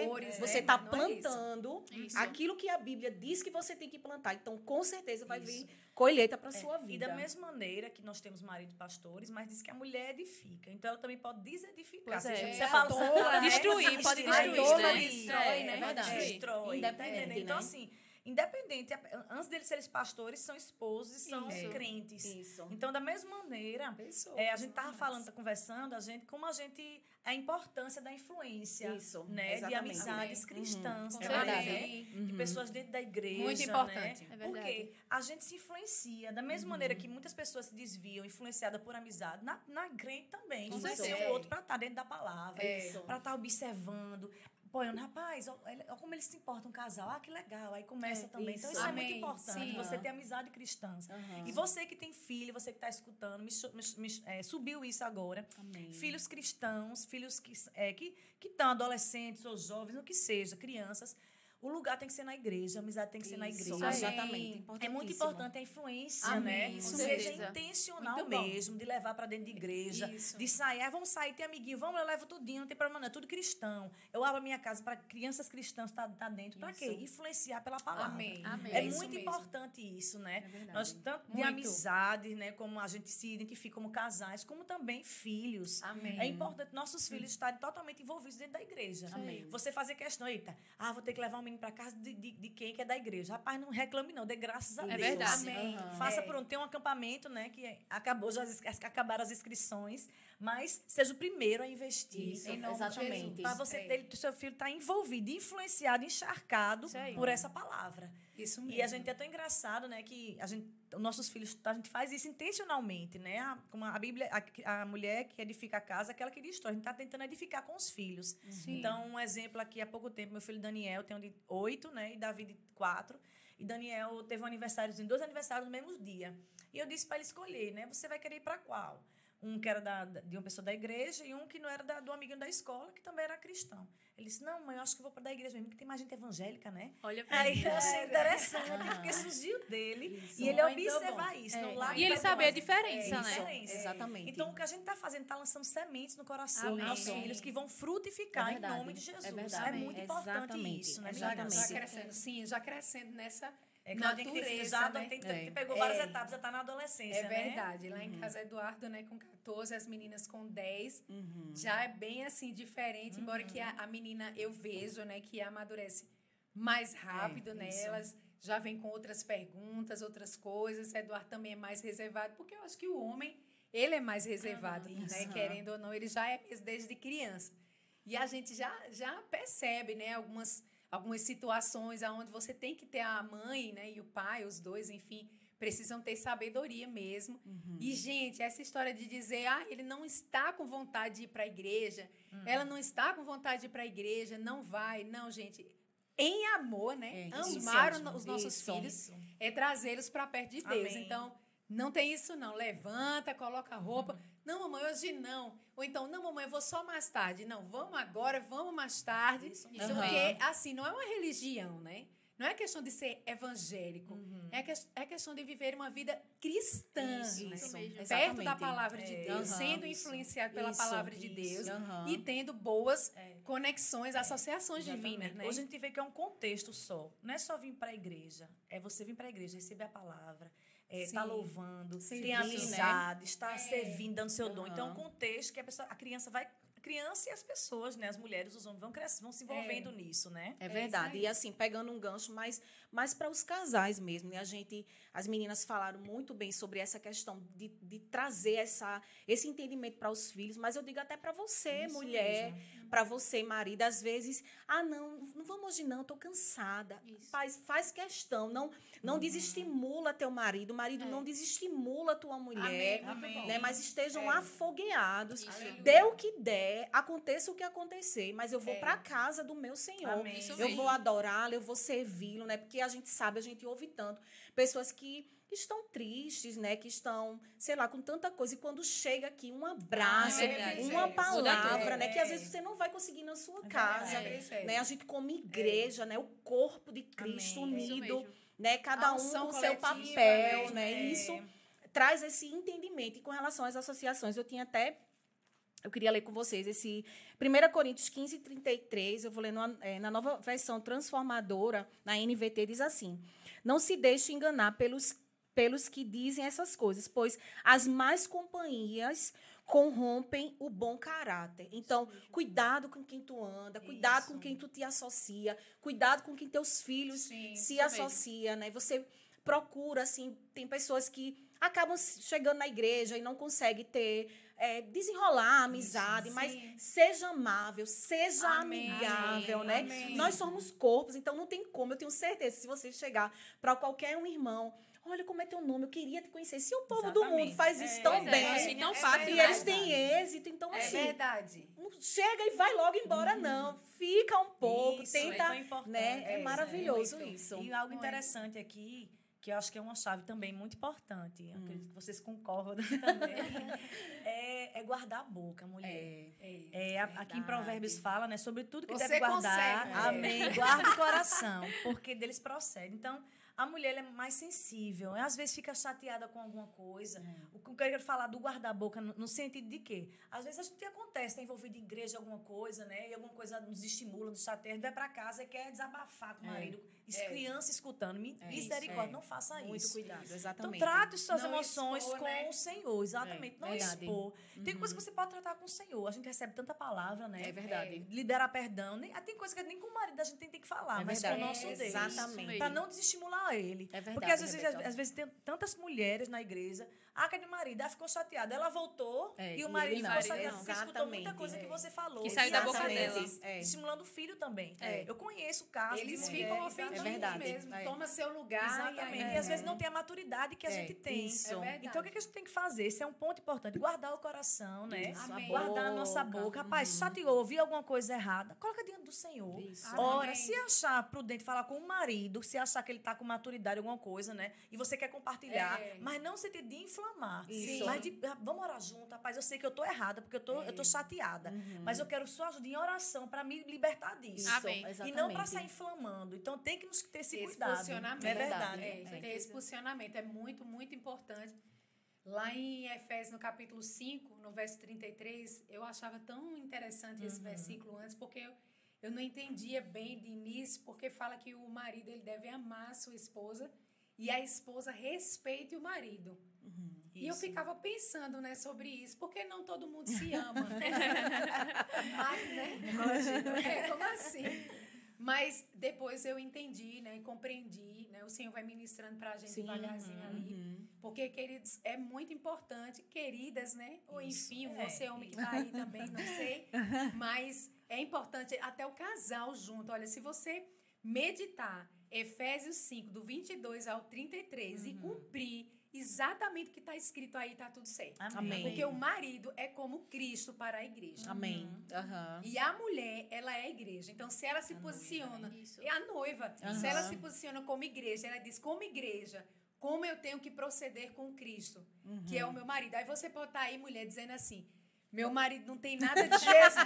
pastores, você né? não é isso. plantando Isso. aquilo que a Bíblia diz que você tem que plantar. Então, com certeza vai vir colheita para sua É, E vida. da mesma maneira que nós temos marido pastores, mas diz que a mulher edifica. Então ela também pode desedificar. Pois é. Você É, fala, a tola, fala, né? Destruir, pode A destruir, tola né? destrói, né? é verdade. Destrói. Independente? Então, assim, independente, antes deles serem pastores, são esposos e são Isso. crentes. Isso. Então, da mesma maneira, Pessoas, é, a gente estava falando, tá conversando, a gente, como a gente a importância da influência, Isso, né, de amizades Amém. cristãs, uhum. também, uhum. de pessoas dentro da igreja, muito importante, né? é Porque a gente se influencia da mesma uhum. maneira que muitas pessoas se desviam, influenciada por amizade, na, na crente também, influencia o outro para estar tá dentro da palavra, é. para estar tá observando apoiando, rapaz, olha, como eles se importam, um casal, ah, que legal. Aí começa é, também. Isso. Então, isso Amém. é muito importante, Sim. você ter amizade cristã. Uhum. E você que tem filho, você que está escutando, me, me, me é, subiu isso agora. Amém. Filhos cristãos, filhos que estão é, que, que adolescentes ou jovens, o que seja, crianças o lugar tem que ser na igreja, a amizade tem que ser na igreja. Exatamente. É muito importante a influência, Amém. né? Isso seja intencional mesmo, de levar para dentro de igreja, Isso. de sair. Ah, vamos sair, tem amiguinho, vamos, eu levo tudinho, não tem problema não, é tudo cristão. Eu abro a minha casa para crianças cristãs estar tá, tá dentro. Para quê? Influenciar pela palavra. Amém. Amém. É, muito mesmo. importante isso, né? É Nós, tanto muito. de amizade, né? Como a gente se identifica como casais, como também filhos. Amém. É importante nossos filhos estarem totalmente envolvidos dentro da igreja. Amém. Você fazer questão, eita, ah, vou ter que levar um menino para casa de, de, de, quem que é da igreja. Rapaz, não reclame não, dê graças a é Deus. É verdade. Amém. Uhum. Faça é. por um, tem um acampamento, né, que acabou já acabaram as inscrições, mas seja o primeiro a investir. Isso, exatamente. Para você ter, o seu filho estar tá envolvido, influenciado, encharcado por essa palavra. Isso mesmo. E a gente é tão engraçado, né, que a gente, os nossos filhos, a gente faz isso intencionalmente, né? A, como a Bíblia, a, a mulher que edifica a casa, aquela que destrói. A gente está tentando edificar com os filhos. Sim. Então, um exemplo aqui, há pouco tempo, meu filho Daniel tem um de oito, né, e Davi de quatro. E Daniel teve um aniversário, dois aniversários no mesmo dia. E eu disse para ele escolher, né? Você vai querer ir para qual? Um que era da, de uma pessoa da igreja e um que não era da, do amiguinho da escola, que também era cristão. Ele disse, não, mãe, eu acho que vou para a igreja mesmo, porque tem mais gente evangélica, né? Olha pra Aí eu achei interessante, uhum. porque surgiu dele isso. e ele observar isso. É. No e ele saber a diferença, é, né? Diferença. Exatamente. Então, o que a gente está fazendo, está lançando sementes no coração Amém. dos filhos que vão frutificar é em nome de Jesus. É, é muito importante Exatamente. isso, né, Exatamente. Já crescendo, sim, já crescendo nessa é que natureza, já né? tem, é. pegou várias é. etapas, já está na adolescência, É verdade. Né? Lá em uhum. casa, Eduardo, né, com 14, as meninas com 10. Uhum. Já é bem, assim, diferente. Uhum. Embora que a, a, menina, eu vejo, né, que amadurece mais rápido, é, né? Isso. Elas já vêm com outras perguntas, outras coisas. Eduardo também é mais reservado, porque eu acho que o homem, ele é mais reservado, né? Querendo ou não, ele já é desde criança. E a gente já, já percebe, né, algumas algumas situações aonde você tem que ter a mãe, né, e o pai, os dois, enfim, precisam ter sabedoria mesmo. Uhum. E gente, essa história de dizer, ah, ele não está com vontade de ir para a igreja, uhum. ela não está com vontade de ir para a igreja, não vai, não, gente. Em amor, né? É, Amar os nossos isso, filhos isso. é trazê-los para perto de Deus. Amém. Então, não tem isso não. Levanta, coloca a roupa. Uhum. Não, mamãe, hoje não. Ou então, não, mamãe, eu vou só mais tarde. Não, vamos agora, vamos mais tarde. Isso, isso. Porque, assim, não é uma religião, né? Não é questão de ser evangélico. Uhum. É, que, é questão de viver uma vida cristã. Isso, né? isso mesmo. Perto da palavra de é, Deus, uhum, sendo influenciado pela isso, palavra de Deus uhum. e tendo boas é. conexões, é. associações divinas. Né? Hoje a gente vê que é um contexto só. Não é só vir para a igreja. É você vir para a igreja, receber a palavra está é, louvando, Serviço, tem amizade, né? está é. servindo, dando seu uhum. dom. Então, é um contexto que a, pessoa, a criança vai criança e as pessoas, né, as mulheres, os homens vão crescendo, vão se envolvendo é. nisso, né? É verdade. É e assim, pegando um gancho mais mais para os casais mesmo, né? A gente as meninas falaram muito bem sobre essa questão de, de trazer essa esse entendimento para os filhos, mas eu digo até para você, Isso mulher, para você, marido, às vezes, ah, não, não vamos hoje não, estou cansada. Isso. Faz faz questão, não não uhum. desestimula teu marido, o marido é. não desestimula tua mulher, Amém. né? Mas estejam é. afogueados. Dê o que der, aconteça o que acontecer, mas eu vou é. para casa do meu Senhor. Eu vou adorá-lo, eu vou servi-lo, né? Porque a gente sabe, a gente ouve tanto pessoas que estão tristes, né? Que estão, sei lá, com tanta coisa. E quando chega aqui um abraço, é, uma palavra, né? Que às vezes você não vai conseguir na sua casa. né? A gente como igreja, né? O corpo de Cristo Amém. unido né? Cada um com o seu papel, mesmo, né? E isso traz esse entendimento. E com relação às associações, eu tinha até eu queria ler com vocês esse 1 Coríntios 15, 33, eu vou ler no, é, na nova versão transformadora, na NVT, diz assim: Não se deixe enganar pelos, pelos que dizem essas coisas, pois as más companhias corrompem o bom caráter. Então, cuidado com quem tu anda, cuidado Isso. com quem tu te associa, cuidado com quem teus filhos Sim, se isso mesmo. associa, né? Você procura, assim, tem pessoas que acabam chegando na igreja e não conseguem ter, é, desenrolar a amizade, mas seja amável, seja Amém, amigável, amém, né? amém. Nós somos corpos, então não tem como. Eu tenho certeza, se você chegar para qualquer um irmão, olha como é teu nome, eu queria te conhecer. Se o povo do mundo Exatamente. faz isso É, tão é, bem, tão É fácil, e né? eles têm êxito, então É assim, verdade. não chega e vai logo embora, não. Fica um pouco, Isso, é tenta, tão importante. né? É, É, maravilhoso isso. E algo interessante aqui, que eu acho que é uma chave também muito importante, Hum. acredito que vocês concordam também, é, é guardar a boca, mulher. É. É. É, a- aqui em. Provérbios fala, né, sobre tudo que Você deve guardar. consegue. Amém. Guarda o coração, porque deles procede. Então, a mulher é mais sensível. Às vezes fica chateada com alguma coisa. O que eu quero falar do guardar a boca no, sentido de quê? Às vezes a gente acontece, está envolvido em igreja alguma coisa, né? E alguma coisa nos estimula, nos chateia, vai para casa e quer desabafar com o É. marido. É. crianças escutando. Mi- É Misericórdia, é. não faça Muito isso. cuidado, Então, exatamente. trate suas Não emoções expor, com né? o Senhor, exatamente. É, não verdade. expor. Tem coisa que você pode tratar com o Senhor. A gente recebe tanta palavra, né? É verdade. Liberar perdão. Nem, ah, tem coisa que nem com o marido a gente tem, tem que falar, É mas com o nosso É, Deus. exatamente. Pra não desestimular ele. É verdade, Porque às vezes, às vezes tem tantas mulheres na igreja. Ah, que de marido, ela ficou chateada. Ela voltou É, e o marido ficou chateado porque escutou muita coisa que É. você falou. Que saiu da boca dela. É. Estimulando o filho também. É. Eu conheço casos Eles de ficam ofendidos É verdade, mesmo. é. Toma seu lugar. Exatamente. E, E às vezes não tem a maturidade que a gente tem. isso. É. Então, o que, que a gente tem que fazer? Esse é um ponto importante. Guardar o coração, né? Isso, a Guardar a nossa boca. Rapaz, chateou, ouviu alguma coisa errada, coloca diante do Senhor. Isso. Ora, Amém. se achar prudente falar com o marido, se achar que ele está com maturidade alguma coisa, né? E você quer compartilhar, É. mas não no sentido de inflamar. Isso. Mas de, ah, vamos orar junto, rapaz. Eu sei que eu tô errada, porque eu tô, eu tô chateada. Uhum. Mas eu quero sua ajuda em oração para me libertar disso. Isso, Amém. E não para sair inflamando. Então tem que nos ter esse, Esse cuidado. posicionamento. É verdade. É, É. ter esse posicionamento é muito, muito importante. Lá em Efésios, no capítulo 5, no verso 33, eu achava tão interessante Uhum. esse versículo antes, porque eu, eu não entendia bem de início, porque fala que o marido ele deve amar a sua esposa e a esposa respeite o marido. E eu ficava pensando né, sobre isso, porque não todo mundo se ama. Mas, né? É, como assim? Mas depois eu entendi, né? Compreendi, né? O Senhor vai ministrando pra gente Sim. devagarzinho ali. Uhum. Porque, queridos, é muito importante, queridas, né? Ou Isso, enfim, é, você homem que tá aí também, não sei. Mas é importante até o casal junto. Olha, se você meditar Efésios 5, do 22 ao 33 Uhum. e cumprir exatamente o que está escrito aí, tá tudo certo. Amém. Porque o marido é como Cristo para a igreja. Amém. Aham. E a mulher, ela é a igreja. Então, se ela se posiciona, Isso. é a noiva. Aham. Se ela se posiciona como igreja, ela diz, como igreja, como eu tenho que proceder com Cristo, que é o meu marido. Aí você pode estar aí, mulher, dizendo assim. Meu marido não tem nada de Jesus.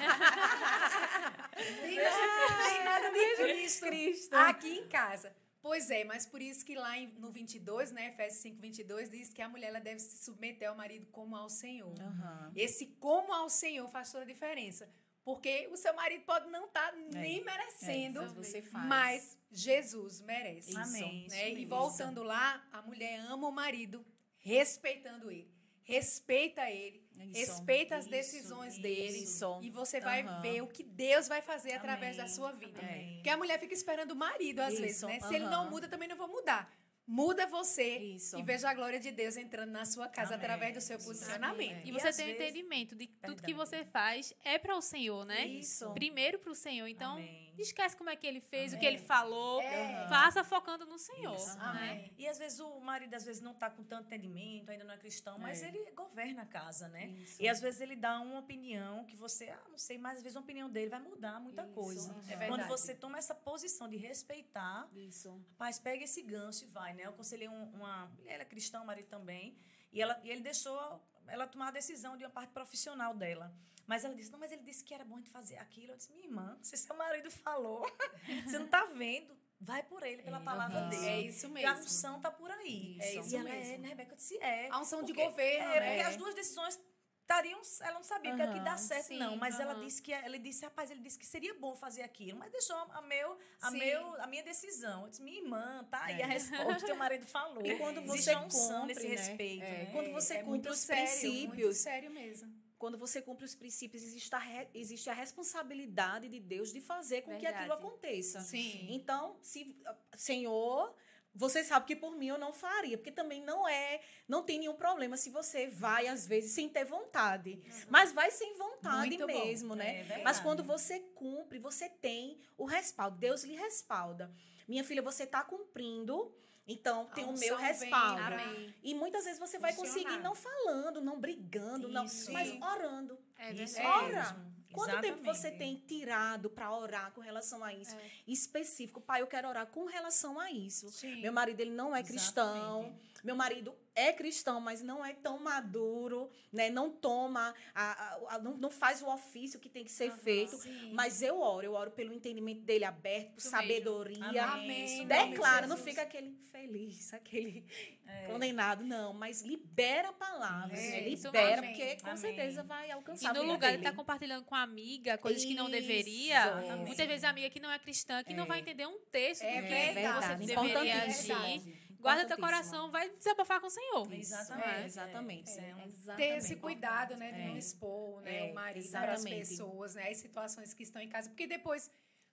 tem, nada, tem nada de Cristo, Cristo. aqui em casa. Pois é, mas por isso que lá no 22, né, Efésios 5, 22, diz que a mulher ela deve se submeter ao marido como ao Senhor. Aham. Esse como ao Senhor faz toda a diferença. Porque o seu marido pode não estar nem merecendo, É, mas Jesus merece. Amém. né? E voltando lá, a mulher ama o marido respeitando ele. Respeita ele. Isso. Respeita as decisões isso. dele. Isso. E você vai ver o que Deus vai fazer através Amém. da sua vida. Amém. Porque a mulher fica esperando o marido, às Isso, vezes, né? Se ele não muda, também não vou mudar. Muda você Isso. e veja a glória de Deus entrando na sua casa Amém. através do seu posicionamento. Amém. E E você tem o vezes- entendimento de que tudo que Perdão. você faz é para o Senhor, né? Isso. Primeiro para o Senhor. Então, Amém. Esquece como é que ele fez, o que Amém. ele falou. É. Faça focando no Senhor. Isso. né? Amém. E às vezes o marido às vezes não está com tanto entendimento, ainda não é cristão, mas É. ele governa a casa, né? Isso. E às vezes ele dá uma opinião que você, ah, não sei, mas às vezes a opinião dele vai mudar muita Isso, coisa. É Quando você toma essa posição de respeitar, Isso. rapaz, pega esse gancho e vai, né? Eu aconselhei um- uma. Ela é cristã, o marido também. E, ela, e ele deixou ela tomar a decisão de uma parte profissional dela. Mas ela disse: Não, mas ele disse que era bom a gente fazer aquilo. Eu disse: Minha irmã, se seu marido falou, você não está vendo, vai por ele, pela palavra aham. dele. É isso E a mesmo. unção está por aí. Isso. É isso e ela é, mesmo. né, Rebeca? Eu disse: É. A unção de Porque- governo, é, né? porque as duas decisões estariam. Ela não sabia que, é que dá Aham, certo, sim, não. Mas ela aham. disse que ele disse, rapaz, ele disse que seria bom fazer aquilo, mas deixou a, meu, a, Sim. meu, a minha decisão. Eu disse, minha irmã, tá aí É. a resposta, teu marido falou. E quando você cumpre, nesse né? respeito, É, né? Quando você é cumpre os sério, princípios, sério mesmo. quando você cumpre os princípios, existe a, re, existe a responsabilidade de Deus de fazer com Verdade. que aquilo aconteça. Sim. Então, se Senhor, você sabe que por mim eu não faria, porque também não é, não tem nenhum problema se você vai às vezes sem ter vontade, mas vai sem vontade Muito bom. mesmo, né? É. Mas quando você cumpre, você tem o respaldo. Deus lhe respalda. Minha filha, você está cumprindo, então tem o meu respaldo. Amém. E muitas vezes você vai Funcionar. conseguir não falando, não brigando, não, Isso. mas Sim. orando. É verdade. Ora. Quanto tempo você Exatamente. tem tirado para orar com relação a isso? É. Específico, pai, eu quero orar com relação a isso. Sim. Meu marido ele não é cristão. Exatamente. Meu marido é cristão, mas não é tão maduro, né? Não toma, a, a- a- não, não faz o ofício que tem que ser feito. Sim. Mas eu oro, eu oro pelo entendimento dele aberto, por Isso sabedoria. Amém. Isso Declara, não fica aquele feliz, aquele É. condenado, não, mas libera a palavra, É, isso libera, amém. porque com Amém. certeza vai E alcançar a no lugar de dele. estar compartilhando com a amiga coisas que não Isso. deveria, muitas vezes a amiga que não é cristã, que não É. vai entender um texto É do que verdade. você deveria agir. Guarda teu coração, vai desabafar com o Senhor. Exatamente. É, exatamente. É, é um- Exatamente. ter esse cuidado, né, de É. não expor, né, É, o marido para as pessoas, né, as situações que estão em casa, porque depois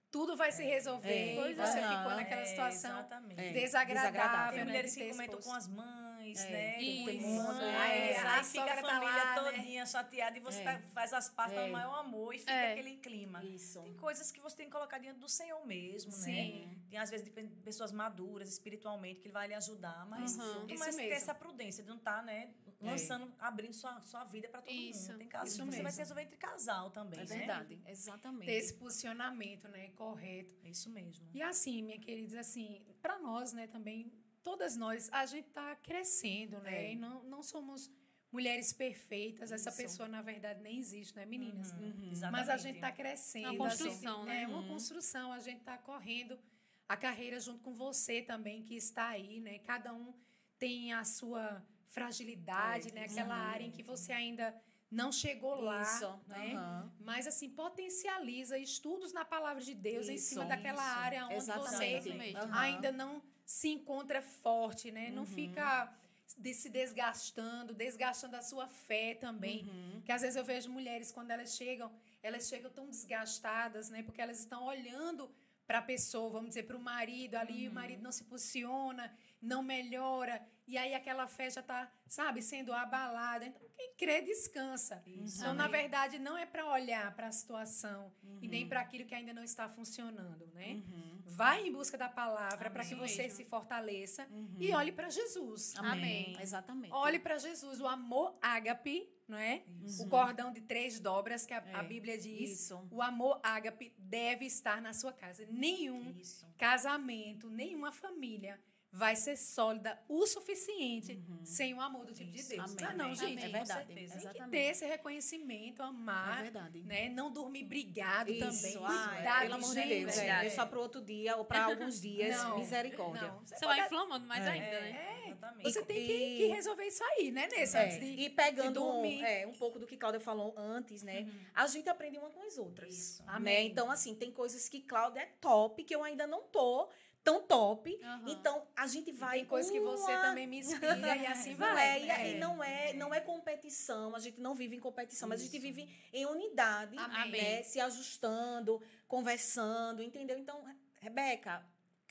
tudo vai se resolver É. e Pois você é. ficou naquela É, situação. É. desagradável, Desagradável. Tem né, mulheres de que comentam com as mães, É, né? tem Com que irmãs, ter aí, muito. aí fica a tá família lá, né? todinha chateada e você É. tá- faz as pazes, É. faz o maior amor e fica É. aquele clima. Isso. Tem coisas que você tem que colocar diante do Senhor mesmo, né? Sim. Tem, às vezes, pessoas maduras espiritualmente que ele vai lhe ajudar, mas Uhum. Isso mais ter essa prudência de não estar, né, lançando, abrindo sua, sua vida para todo Isso. mundo. Tem casos Isso que você vai se resolver entre casal também, É né? verdade, exatamente. ter esse posicionamento, né, correto. É isso mesmo. E assim, minha querida, assim, para nós, né, também, todas nós, a gente tá crescendo, né, É. e não, não somos mulheres perfeitas, essa Isso. pessoa, na verdade, nem existe, né, meninas? Uhum, Uhum. Mas a gente está crescendo. É uma construção, gente, né? É uma Uhum. construção. A gente está correndo a carreira junto com você também, que está aí, né? Cada um tem a sua fragilidade, É, né? Aquela uhum. área em que você ainda não chegou lá, Isso, né? aham. Mas, assim, potencializa estudos na palavra de Deus em Isso, cima daquela isso. área onde você. Aham. ainda não se encontra forte, né? Não Uhum. fica de- se desgastando, desgastando a sua fé também. Uhum. Que às vezes eu vejo mulheres, quando elas chegam, elas chegam tão desgastadas, né? Porque elas estão olhando para a pessoa, vamos dizer, para o marido ali, Uhum. o marido não se posiciona, não melhora, e aí aquela fé já está, sabe, sendo abalada. Então, quem crê, descansa. Isso. Então, na verdade, não é para olhar para a situação e nem Uhum. para aquilo que ainda não está funcionando, né? Uhum. Vai em busca da palavra para que Amém. você Mesmo. se fortaleça Uhum. e olhe para Jesus. Amém. Exatamente. Olhe para Jesus, o amor ágape, não é? Isso. O cordão de três dobras que a, a É, Bíblia diz. Isso. O amor ágape deve estar na sua casa. Nenhum Isso. casamento, nenhuma família vai ser sólida o suficiente sem o amor do tipo de Isso. Deus. Amém. Não, é não, Amém. gente. É Com verdade. certeza. Tem que Exatamente. ter esse reconhecimento, É amar, verdade. né? Não dormir brigado Isso, também. ai, Cuidado, pelo amor de. Deus, é, verdade. deixar para outro dia ou para alguns dias, Não, misericórdia. Não, Você vai inflamando mais É. ainda, né? É, Exatamente. você tem que, E- que resolver isso aí, né, Nessa? É, Antes de, e pegando de um, é, um pouco do que Cláudia falou antes, né? A gente aprende uma com as outras. Isso. Né? Amém. Então, assim, tem coisas que Cláudia é top, que eu ainda não tô tão top. Aham. Então, a gente vai. Tem coisa que você uma- também me inspira e assim Não vai. é, e, né? e não é, não é competição, a gente não vive em competição, mas a gente vive em unidade, Amém. né? Se ajustando, conversando, entendeu? Então, Rebeca,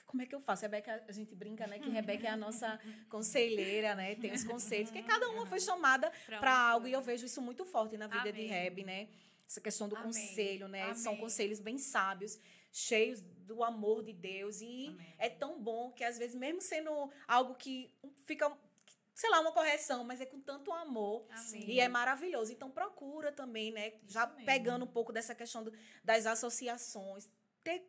como é que eu faço? Rebeca, a gente brinca, né? Que Rebeca é a nossa conselheira, né? Tem os conselhos, que cada uma foi chamada Pra para uma algo, e eu vejo isso muito forte na vida de Amém. Reb, né? Essa questão do Amém. conselho, né? São Amém. conselhos bem sábios, cheios do amor de Deus. E Amém. é tão bom que, às vezes, mesmo sendo algo que fica, sei lá, uma correção, mas é com tanto amor. Amém. E é maravilhoso. Então, procura também, né? Já mesmo. pegando um pouco dessa questão do- das associações. Ter,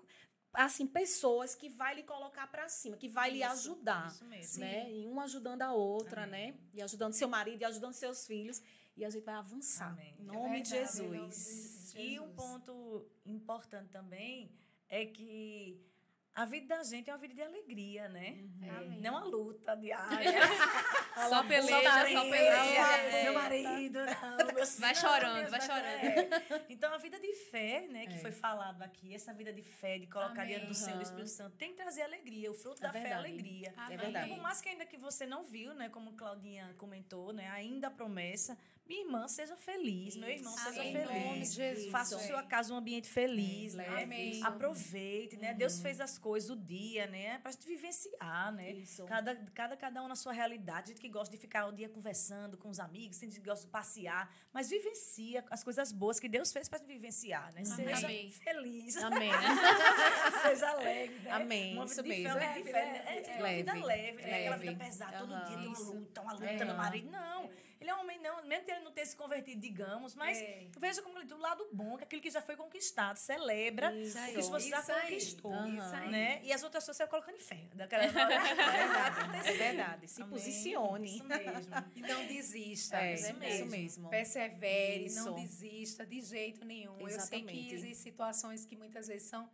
assim, pessoas que vai lhe colocar para cima, que vai lhe Isso, ajudar. Isso mesmo. Né? E uma ajudando a outra, Amém. né? E ajudando seu marido, e ajudando seus filhos. E a gente vai avançar. Amém. Em nome de É verdade, em nome de Jesus. E um ponto importante também é que a vida da gente é uma vida de alegria, né? É, Amém. não a luta diária. Só peleja, só marido, peleja. é, É. Meu marido, não, meu Vai chorando, vai chorando. é. Então, a vida de fé, né, que É. foi falado aqui, essa vida de fé, de colocar Amém. diante do Senhor, do. Espírito Santo, tem que trazer alegria. O fruto É da fé é verdade. alegria. Amém. É verdade. Então, por mais que ainda que você não viu, né, como Claudinha comentou, né, ainda a promessa, minha irmã seja feliz, meu irmão Isso. seja Amém. feliz. Jesus. Faça a sua casa um ambiente feliz, É, né? leve Amém. Aproveite, né? Deus fez as coisas, o dia, né? Pra gente vivenciar, né? Isso. Cada, cada, cada um na sua realidade. Gente que gosta de ficar o dia conversando com os amigos, tem gente que gosta de passear, mas vivencia as coisas boas que Deus fez pra gente vivenciar, né? Seja Amém. feliz. Amém. Seja alegre, né? Amém, Uma isso vida mesmo. diferente, Leve, diferente, leve, é, é. uma vida Leve, leve, né? Aquela leve. vida pesada, todo Aham. dia tem uma Isso. luta, uma luta É. no marido. Não, ele é um homem, não, mesmo ele não tenha se convertido, digamos, mas É. veja como ele do lado bom, que aquilo que já foi conquistado, celebra Isso. o que você já conquistou. Isso aí. Né? E as outras pessoas você vai colocando em fé. Daquela É verdade. É verdade. Se Amém. posicione. Isso mesmo. E não desista. É, isso isso mesmo. mesmo. Persevere, Isso. não desista de jeito nenhum. Eu sei Exatamente. que existem situações que muitas vezes são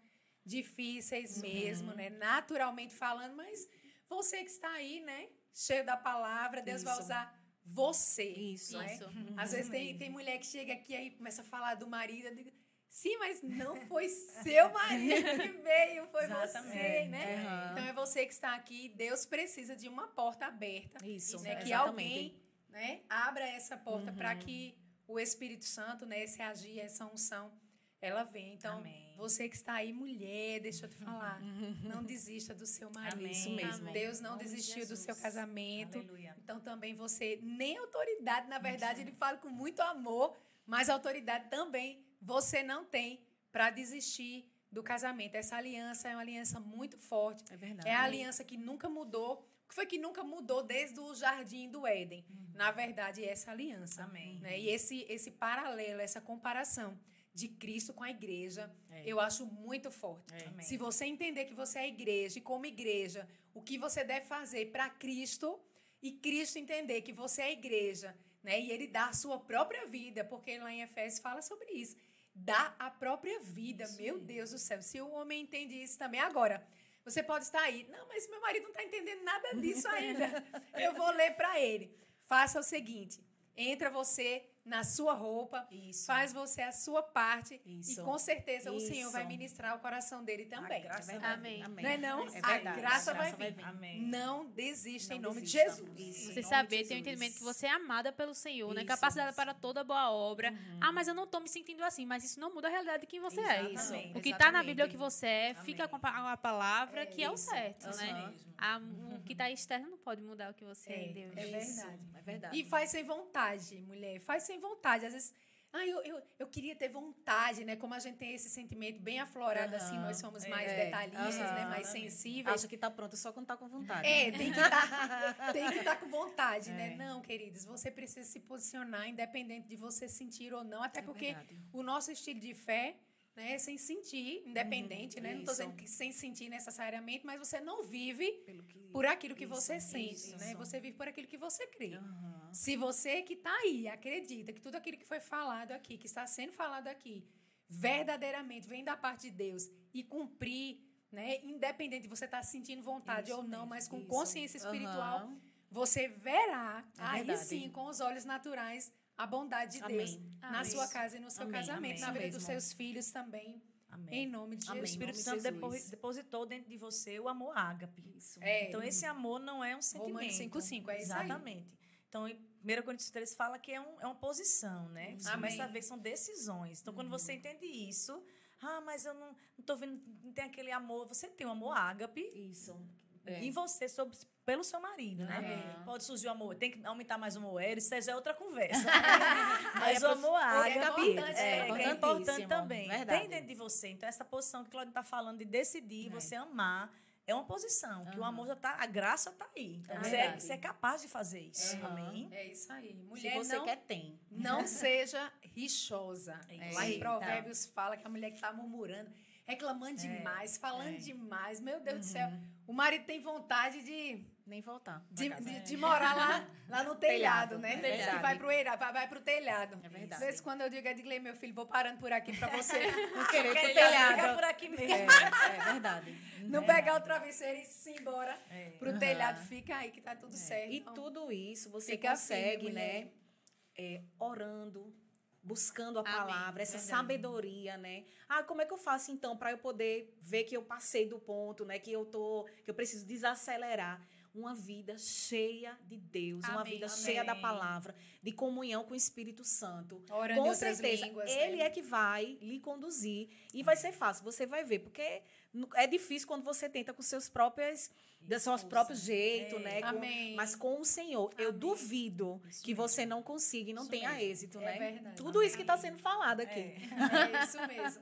difíceis Uhum. mesmo, né? Naturalmente falando, mas você que está aí, né? Cheio da palavra, Deus vai Isso. usar você. Isso. né? Isso. Às vezes tem, tem mulher que chega aqui aí começa a falar do marido. Eu digo, Sim, mas não foi seu marido que veio, foi você, Exatamente. né? Aham. Então é você que está aqui. Deus precisa de uma porta aberta Isso, né, que alguém né, abra essa porta Uhum. para que o Espírito Santo, né, esse agir, essa unção, ela venha. Então, Amém. Você que está aí, mulher, deixa eu te falar, não desista do seu marido. Amém. Isso mesmo. Deus não desistiu do seu casamento. Aleluia. Então, também você, nem autoridade, na verdade, ele fala com muito amor, mas autoridade também você não tem para desistir do casamento. Essa aliança é uma aliança muito forte. É verdade. É a aliança que nunca mudou. O que foi que nunca mudou desde o jardim do Éden? Na verdade, é essa aliança. Amém. Né? E esse, esse paralelo, essa comparação de Cristo com a igreja, É. eu acho muito forte. É. Se você entender que você é a igreja e como igreja, o que você deve fazer para Cristo e Cristo entender que você é a igreja, né? E ele dá a sua própria vida, porque lá em Efésios fala sobre isso. Dá a própria vida, meu Deus do céu. Se o homem entende isso também agora, você pode estar aí. Não, mas meu marido não está entendendo nada disso ainda. Eu vou ler para ele. Faça o seguinte: entra você na sua roupa, Isso. faz você a sua parte Isso. e com certeza o Senhor Isso. vai ministrar o coração dele também. graça É vai verdade. Amém. Amém. Não é não? É a graça, A vai, graça vai vir. vir. Amém. Não desista em Não nome desista. de Jesus. Isso. Você Em saber, ter o Jesus. entendimento que você é amada pelo Senhor, né? Isso, Capacitada isso. para toda boa obra. Ah, mas eu não tô me sentindo assim. Mas isso não muda a realidade de quem você é. Isso. Exatamente. O que tá na. Bíblia é o que você é. Fica com a pa- a palavra, É que é o isso. certo, Isso né? mesmo. A- o que tá externo não pode mudar o que você é, É, em Deus. é Isso. verdade. É verdade. E faz sem vontade, mulher. Faz sem vontade. Às vezes, ah, eu, eu, eu queria ter vontade, né? Como a gente tem esse sentimento bem aflorado, assim, Aham. nós somos É. mais detalhistas, Aham. né? Mais sensíveis. Acha que tá pronto só quando tá com vontade. É, tem que estar tem que tá com vontade, né? É. Não, queridos, você precisa se posicionar independente de você sentir ou não, até É porque verdade. o nosso estilo de fé, né, sem sentir, independente, né? Não estou isso. dizendo que sem sentir necessariamente, mas você não vive que... por aquilo que Isso, você sente, isso. né? Você vive por aquilo que você crê. Aham. Se você que está aí acredita que tudo aquilo que foi falado aqui, que está sendo falado aqui, verdadeiramente vem da parte de Deus e cumprir, né? Independente de você estar sentindo vontade Isso ou não, mas com isso. consciência espiritual, Aham. você verá, É aí verdade. sim, com os olhos naturais, a bondade de Amém. Deus na Amém. sua casa e no seu Amém. casamento, Amém. na vida dos seus filhos também, Amém. em nome de Amém. O Jesus. Espírito Santo Jesus. depositou dentro de você o amor ágape. Isso. É, Então, esse amor não é um sentimento. Romanos 5,5, é isso aí. Exatamente. Então, em 1 Coríntios 3 fala que é, um, é uma posição, né? Você Amém. começa a ver que são decisões. Então, quando você entende isso, ah, mas eu não, não tô vendo, não tem aquele amor. Você tem um amor ágape Isso. É. em você sobre, pelo seu marido, né? Aham. Pode surgir o amor, tem que aumentar mais o amor isso já é outra conversa. Mas é o amor ágape importante é, também. que é importante também. Verdade. Tem dentro de você. Então, essa posição que Claudio está falando de decidir, É. você amar, é uma posição, que o amor já tá, a graça está aí. Então, É você, é, você é capaz de fazer isso. Aham. Amém? É isso aí. Se Mulher você não quer, tem. Não seja rixosa. É Lá em. Provérbios fala que a mulher que está murmurando, reclamando demais, falando é. demais. Meu Deus do céu. O marido tem vontade de, Nem voltar. pra de, de- de morar lá, lá no telhado, Telhado, né? é Diz verdade. que vai pro, eira- vai, vai pro telhado. É verdade. Às vezes, quando eu digo, Edgley, meu filho, vou parando por aqui para você Não querer pro Fica telhado. por aqui mesmo. É, é verdade. não pegar o travesseiro e se embora É. pro Aham. telhado. Fica aí que tá tudo certo. E tudo isso você Fica consegue, firme, né? mulher. é, orando, buscando a Amém. palavra, essa Verdade. sabedoria, né? Ah, como é que eu faço então para eu poder ver que eu passei do ponto, né? Que eu tô, que eu preciso desacelerar. uma vida cheia de Deus, uma Amém. vida Amém. cheia da palavra, de comunhão com o Espírito Santo. Orando com certeza, línguas, ele né? é que vai lhe conduzir e vai ser fácil, você vai ver, porque é difícil quando você tenta com seus próprios seus próprios jeitos, É. né? com- Amém. mas com o Senhor, eu Amém. duvido Isso que mesmo. você não consiga e não Isso tenha mesmo. êxito, É né? verdade. Tudo isso que está Amém. sendo falado aqui. É. É isso mesmo.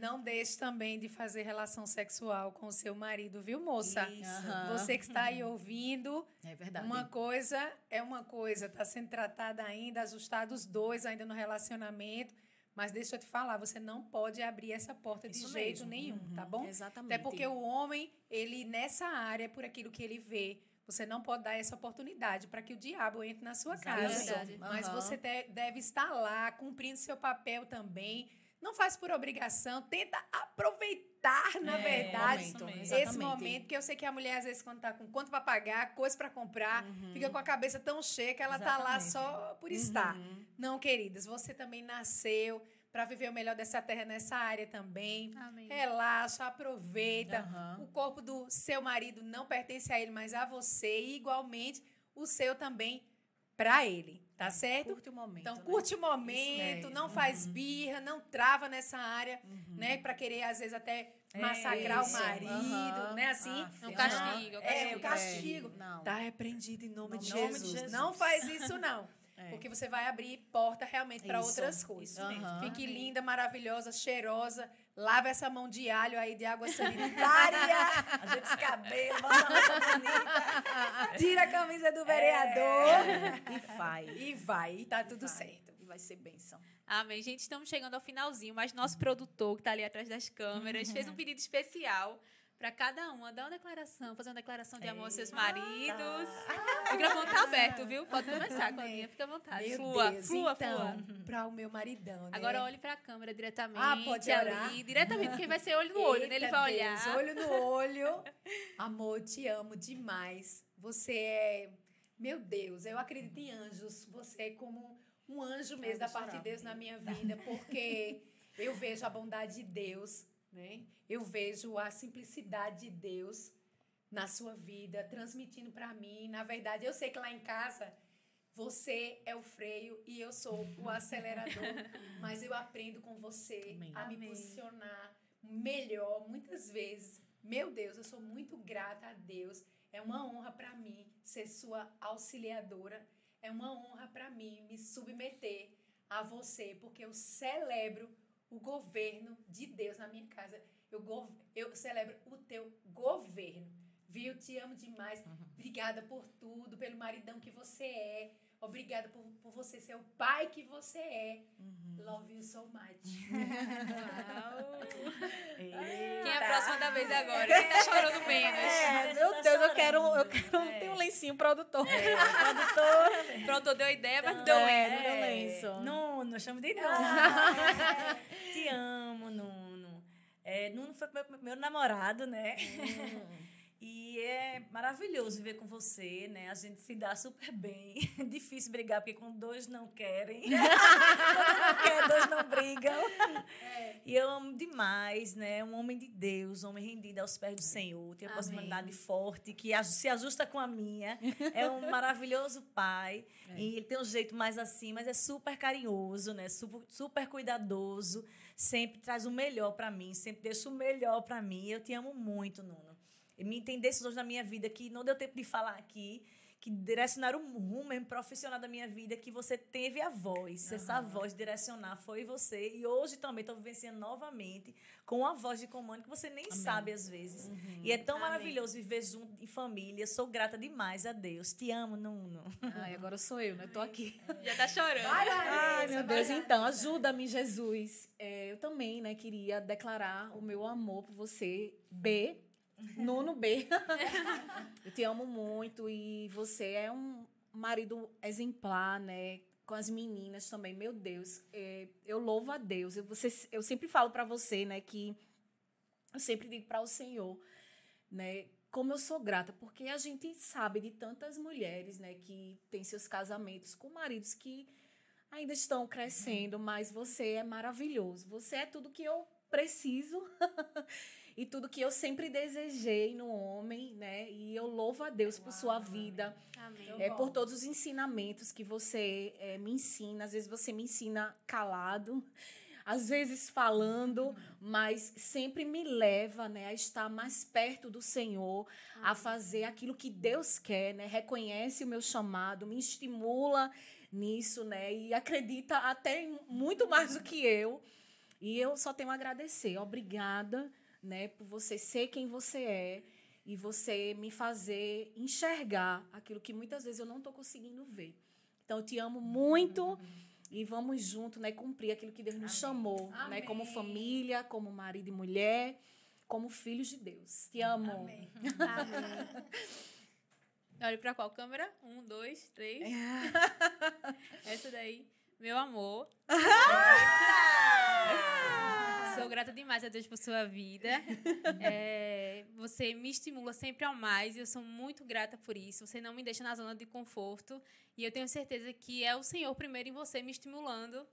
Não deixe também de fazer relação sexual com o seu marido, viu, moça? Isso. Você que está aí ouvindo, É verdade. uma coisa é uma coisa, está sendo tratada ainda, ajustados os dois ainda no relacionamento. Mas deixa eu te falar, você não pode abrir essa porta de Isso jeito mesmo. nenhum, tá bom? Exatamente. Até porque o homem, ele nessa área, por aquilo que ele vê, você não pode dar essa oportunidade para que o diabo entre na sua casa. Verdade. Mas Aham. você te- deve estar lá, cumprindo seu papel também. Não faz por obrigação, tenta aproveitar, na É, verdade, momento, esse exatamente. momento, que eu sei que a mulher, às vezes, quando tá com conta para pagar, coisa para comprar, fica com a cabeça tão cheia que ela tá lá Exatamente. só por estar. Uhum. Não, queridas, você também nasceu para viver o melhor dessa terra nessa área também. Amém. Relaxa, aproveita. Aham. O corpo do seu marido não pertence a ele, mas a você. E igualmente o seu também para ele. Tá certo? Curte o momento. Então, né? curte o momento, mesmo. não faz birra, não trava nessa área, né? Para querer, às vezes, até É massacrar o isso. marido, Aham. né? Assim. Ah, Não castiga, o É, o castigo. castigo. Não. Tá repreendido em nome, de, Em nome de Jesus. Jesus. Não faz isso, não. É. Porque você vai abrir porta realmente para Isso, outras coisas. isso mesmo. Fique linda, maravilhosa, cheirosa. Lava essa mão de alho aí de água sanitária. Cabelos, bota uma roupa bonita. Tira a camisa do vereador. E vai. E vai, e tá tudo Vai. certo. E vai ser bênção. Amém. Gente, estamos chegando ao finalzinho, mas nosso produtor, que está ali atrás das câmeras, fez um pedido especial para cada uma dar uma declaração, fazer uma declaração de amor aos seus maridos. O microfone tá aberto, viu? Pode começar, Claudinha. Fica à vontade. Meu flua, Deus, flua, então, flua. para o meu maridão, né? Agora olhe para a câmera diretamente. Ah, pode ali, olhar? diretamente, porque vai ser olho no olho, né? Ele Eita vai Deus, olhar. olho no olho. Amor, te amo demais. Você é. Meu Deus, eu acredito em anjos. Você é como um anjo mesmo da parte de. Deus na minha vida, porque eu vejo a bondade de Deus, né? Eu vejo a simplicidade de Deus na sua vida, transmitindo para mim. Na verdade, eu sei que lá em casa você é o freio e eu sou o acelerador, mas eu aprendo com você Amém. a me Amém. posicionar melhor muitas vezes. Meu Deus, eu sou muito grata a Deus. É uma honra para mim ser sua auxiliadora. É uma honra para mim me submeter a você, porque eu celebro o governo de Deus na minha casa. Eu, eu celebro o teu governo. Viu? Te amo demais. Obrigada por tudo, pelo maridão que você é. Obrigada por, por você ser o pai que você é. Love you so much. Quem é a próxima da vez agora? Quem tá chorando menos? É, tá meu Deus, eu chorando. quero, eu quero É. ter um lencinho produtor. Produtor. Pronto, deu ideia, mas não Então, deu é, essa. não deu lenço. Nuno, chamo de Nuno. Te amo, Nuno. É, Nuno foi meu, meu namorado, né? E é maravilhoso viver com você, né? A gente se dá super bem. Difícil brigar, porque quando dois não querem. quando não quer, dois não brigam. E eu amo demais, né? Um homem de Deus, um homem rendido aos pés do Senhor. Tem uma Amém. personalidade forte, que se ajusta com a minha. É um maravilhoso pai. E ele tem um jeito mais assim, mas é super carinhoso, né? Super, super cuidadoso. Sempre traz o melhor para mim, sempre deixa o melhor para mim. Eu te amo muito, Nuno. Me tem decisões na minha vida que não deu tempo de falar aqui, que direcionaram o rumo mesmo profissional da minha vida, que você teve a voz. Essa voz direcionar foi você. E hoje também estou vivenciando novamente com uma voz de comando que você nem sabe às vezes. E é tão Amém. maravilhoso viver junto em família. Sou grata demais a Deus. Te amo, Nuno. Ai, agora sou eu, né? Tô aqui. Já tá chorando. Vai, Ai, meu vai, Deus, Larissa. então, ajuda-me, Jesus. É, eu também, né, queria declarar o meu amor por você, B, Nuno B. eu te amo muito e você é um marido exemplar, né? Com as meninas também, meu Deus, é, eu louvo a Deus. Eu, você, eu sempre falo para você, né, que eu sempre digo para o Senhor, né, como eu sou grata, porque a gente sabe de tantas mulheres, né, que têm seus casamentos com maridos que ainda estão crescendo, mas você é maravilhoso. Você é tudo que eu preciso. e tudo que eu sempre desejei no homem, né? E eu louvo a Deus por sua vida, Amém. é, por todos os ensinamentos que você é, me ensina. Às vezes você me ensina calado, às vezes falando, mas sempre me leva né, a estar mais perto do Senhor, a fazer aquilo que Deus quer, né? Reconhece o meu chamado, me estimula nisso, né? E acredita até muito mais do que eu. E eu só tenho a agradecer. Obrigada, né, por você ser quem você é e você me fazer enxergar aquilo que muitas vezes eu não estou conseguindo ver. Então, eu te amo muito e vamos junto, né, cumprir aquilo que Deus nos chamou, né, como Amém. família, como marido e mulher, como filhos de Deus. Te amo. Amém. Amém. Olha pra qual câmera? Um, dois, três. Essa daí. Meu amor. Sou grata demais a Deus por sua vida. É, você me estimula sempre ao mais e eu sou muito grata por isso. Você não me deixa na zona de conforto. E eu tenho certeza que é o Senhor primeiro em você me estimulando.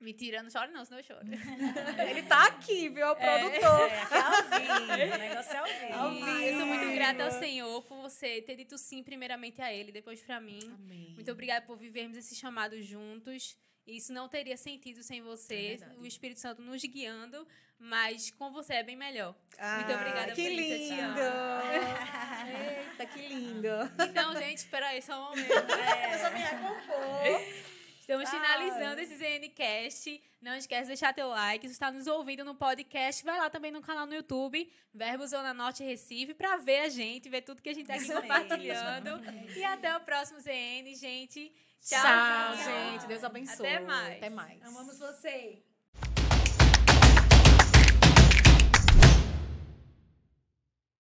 Me tirando, chore não, senão eu choro. Ele tá aqui, viu? É o produtor. É, é ao vivo. O negócio é ao vivo. Ao E eu sou muito vivo. grata ao Senhor por você ter dito sim primeiramente a Ele, depois pra mim. Amém. Muito obrigada por vivermos esse chamado juntos. Isso não teria sentido sem É você, verdade. o Espírito Santo nos guiando, mas com você é bem melhor. Ah, Muito obrigada que por isso, eu te lindo. Eita, que lindo. Então, gente, espera aí só um momento. Deixa eu me recompor. Estamos Ai. finalizando esse ZNCast. Não esquece de deixar teu like. Se está nos ouvindo no podcast, vai lá também no canal no YouTube, Verbo Zona Norte Recife, para ver a gente, ver tudo que a gente está aqui compartilhando. E até o próximo ZN, gente. Tchau, Tchau, tchau. gente. Deus abençoe. Até mais. Até mais. Amamos você.